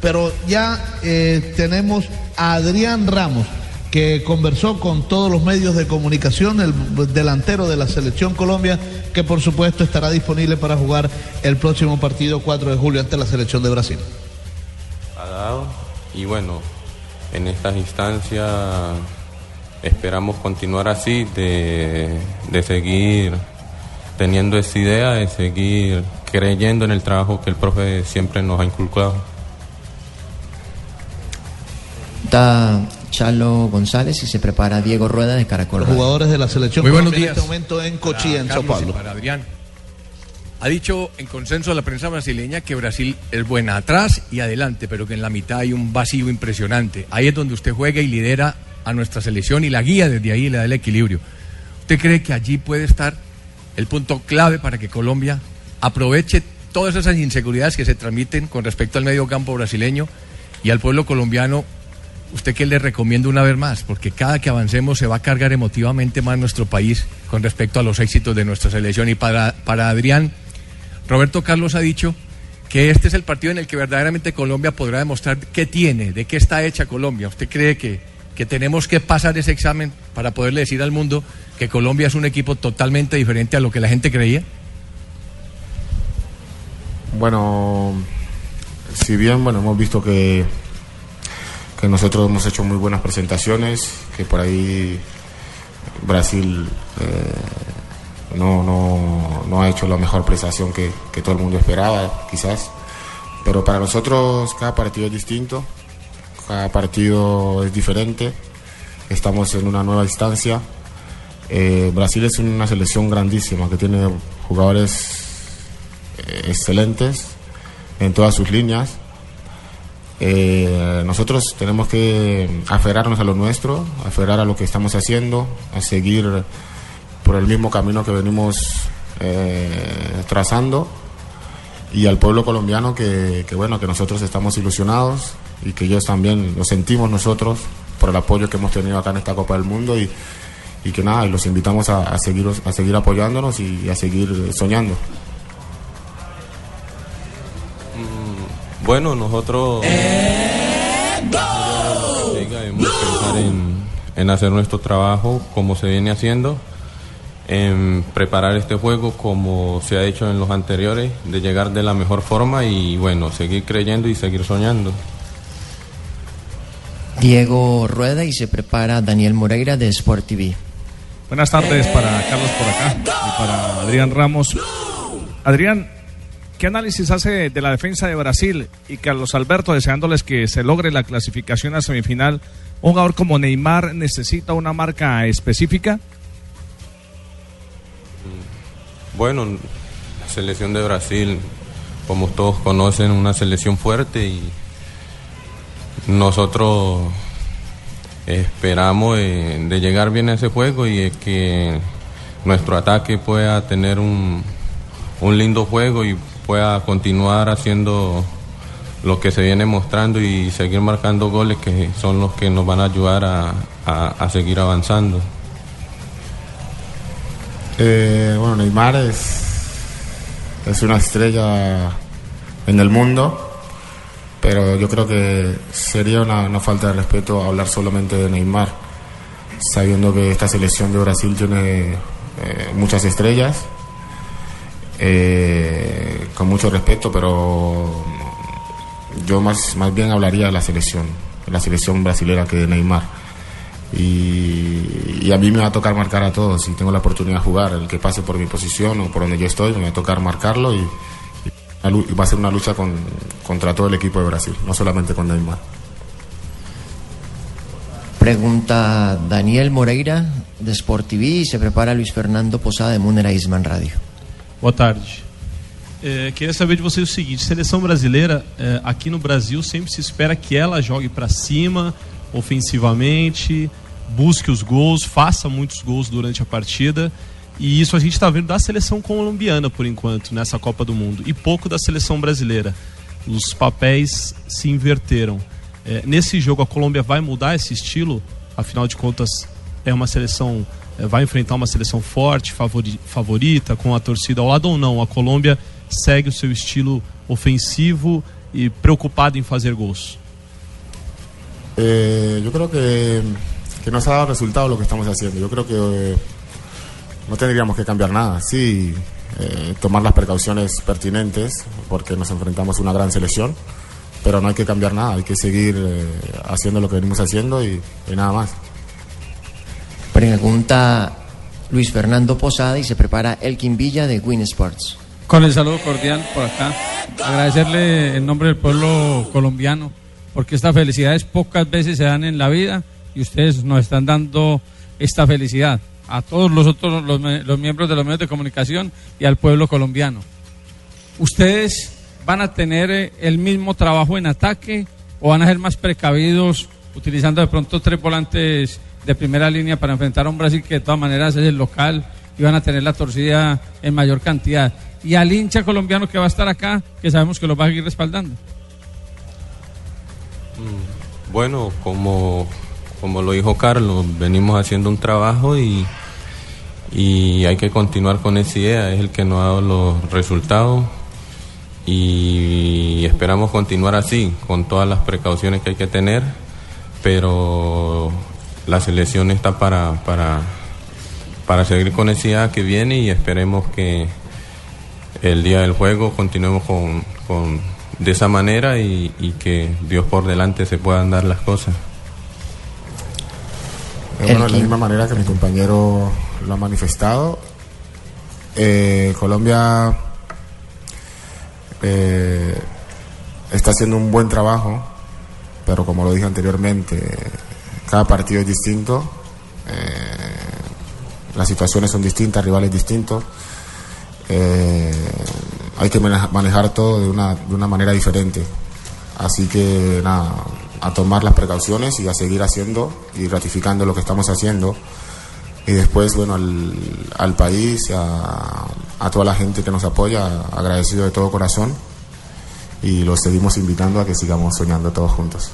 Pero ya eh, tenemos a Adrián Ramos, que conversó con todos los medios de comunicación, el delantero de la Selección Colombia, que por supuesto estará disponible para jugar el próximo partido 4 de julio ante la Selección de Brasil. Ha dado y bueno, en estas instancias esperamos continuar así, de, de seguir teniendo esa idea, de seguir creyendo en el trabajo que el profe siempre nos ha inculcado. Da Chalo González y se prepara Diego Rueda de Caracol. Los jugadores de la selección Muy buenos Colombia en días. este momento en Para Cochilla, en Sao Paulo. para Adrián. Ha dicho en consenso la prensa brasileña que Brasil es buena atrás y adelante, pero que en la mitad hay un vacío impresionante. Ahí es donde usted juega y lidera a nuestra selección y la guía desde ahí y le da el equilibrio. ¿Usted cree que allí puede estar el punto clave para que Colombia aproveche todas esas inseguridades que se transmiten con respecto al medio campo brasileño y al pueblo colombiano? ¿Usted qué le recomienda una vez más? Porque cada que avancemos se va a cargar emotivamente más nuestro país con respecto a los éxitos de nuestra selección. Y para, para Adrián, Roberto Carlos ha dicho que este es el partido en el que verdaderamente Colombia podrá demostrar qué tiene, de qué está hecha Colombia. ¿Usted cree que, que tenemos que pasar ese examen para poderle decir al mundo que Colombia es un equipo totalmente diferente a lo que la gente creía? Bueno, si bien bueno hemos visto que, que nosotros hemos hecho muy buenas presentaciones, que por ahí Brasil eh, no, no, no ha hecho la mejor prestación que, que todo el mundo esperaba, quizás. Pero para nosotros cada partido es distinto, cada partido es diferente, estamos en una nueva instancia. Eh, Brasil es una selección grandísima que tiene jugadores eh, excelentes en todas sus líneas. Eh, nosotros tenemos que aferrarnos a lo nuestro, aferrar a lo que estamos haciendo, a seguir por el mismo camino que venimos eh, trazando y al pueblo colombiano que, que, bueno que nosotros estamos ilusionados y que ellos también lo sentimos nosotros por el apoyo que hemos tenido acá en esta Copa del Mundo y, que nada los invitamos a seguir a seguir apoyándonos y a seguir soñando. Bueno, nosotros debemos pensar en, en hacer nuestro trabajo como se viene haciendo, en preparar este juego como se ha hecho en los anteriores, de llegar de la mejor forma y bueno, seguir creyendo y seguir soñando. Diego Rueda y se prepara Daniel Moreira de Sport TV. Buenas tardes para Carlos por acá y para Adrián Ramos. Adrián, ¿qué análisis hace de la defensa de Brasil y Carlos Alberto deseándoles que se logre la clasificación a semifinal? ¿Un jugador como Neymar necesita una marca específica? Bueno, la selección de Brasil, como todos conocen, una selección fuerte y nosotros esperamos eh, de llegar bien a ese juego y que nuestro ataque pueda tener un, un lindo juego y pueda continuar haciendo lo que se viene mostrando y seguir marcando goles que son los que nos van a ayudar a, a, seguir avanzando. Eh, bueno, Neymar es, es una estrella en el mundo, pero yo creo que sería una, una falta de respeto hablar solamente de Neymar, sabiendo que esta selección de Brasil tiene eh, muchas estrellas, eh, con mucho respeto, pero yo más, más bien hablaría de la selección, la selección brasilera que de Neymar. Y, a mí me va a tocar marcar a todos si tengo la oportunidad de jugar. El que pase por mi posición o por donde yo estoy, me va a tocar marcarlo y, va a ser una lucha con, contra todo el equipo de Brasil, no solamente con Neymar. Pregunta Daniel Moreira de Sport TV y se prepara Luis Fernando Posada de Munera Isman Radio. Boa tarde. É, queria saber de vocês o seguinte: seleção brasileira, é, aqui no Brasil, sempre se espera que ela jogue para cima, ofensivamente, busque os gols, faça muitos gols durante a partida. E isso a gente está vendo da seleção colombiana por enquanto, nessa Copa do Mundo, e pouco da seleção brasileira. Os papéis se inverteram. É, nesse jogo, a Colômbia vai mudar esse estilo? Afinal de contas, é uma seleção vai enfrentar uma seleção forte, favori- favorita, com a torcida ao lado ou não? A Colômbia segue o seu estilo ofensivo e preocupado em fazer gols? Eh, creo que, que nos ha dado resultado lo que estamos haciendo. Yo creo que eh, no tendríamos que cambiar nada. Sí, eh, tomar las precauciones pertinentes porque nos enfrentamos a una gran selección, pero no hay que cambiar nada. Hay que seguir eh, haciendo lo que venimos haciendo y, y nada más. Pregunta Luis Fernando Posada y se prepara Elkin Villa de Win Sports. Con el saludo cordial por acá. Agradecerle en nombre del pueblo colombiano, porque estas felicidades pocas veces se dan en la vida y ustedes nos están dando esta felicidad a todos los otros los, los miembros de los medios de comunicación y al pueblo colombiano. ¿Ustedes van a tener eh, el mismo trabajo en ataque o van a ser más precavidos utilizando de pronto tres volantes de primera línea para enfrentar a un Brasil que de todas maneras es el local y van a tener la torcida en mayor cantidad? Y al hincha colombiano que va a estar acá, que sabemos que lo va a seguir respaldando. Bueno, como, como lo dijo Carlos, venimos haciendo un trabajo y, y hay que continuar con esa idea, es el que nos ha dado los resultados y esperamos continuar así, con todas las precauciones que hay que tener, pero la selección está para, para, para seguir con esa idea que viene y esperemos que el día del juego continuemos con, con- de esa manera y, y que Dios por delante se puedan dar las cosas. Eh, bueno, de la misma manera que mi compañero lo ha manifestado, eh, Colombia eh, está haciendo un buen trabajo, pero como lo dije anteriormente, cada partido es distinto, eh, las situaciones son distintas, rivales distintos, eh, hay que maneja- manejar todo de una, de una manera diferente. Así que nada, a tomar las precauciones y a seguir haciendo y ratificando lo que estamos haciendo. Y después, bueno, al, al país, a, a toda la gente que nos apoya, agradecido de todo corazón. Y los seguimos invitando a que sigamos soñando todos juntos.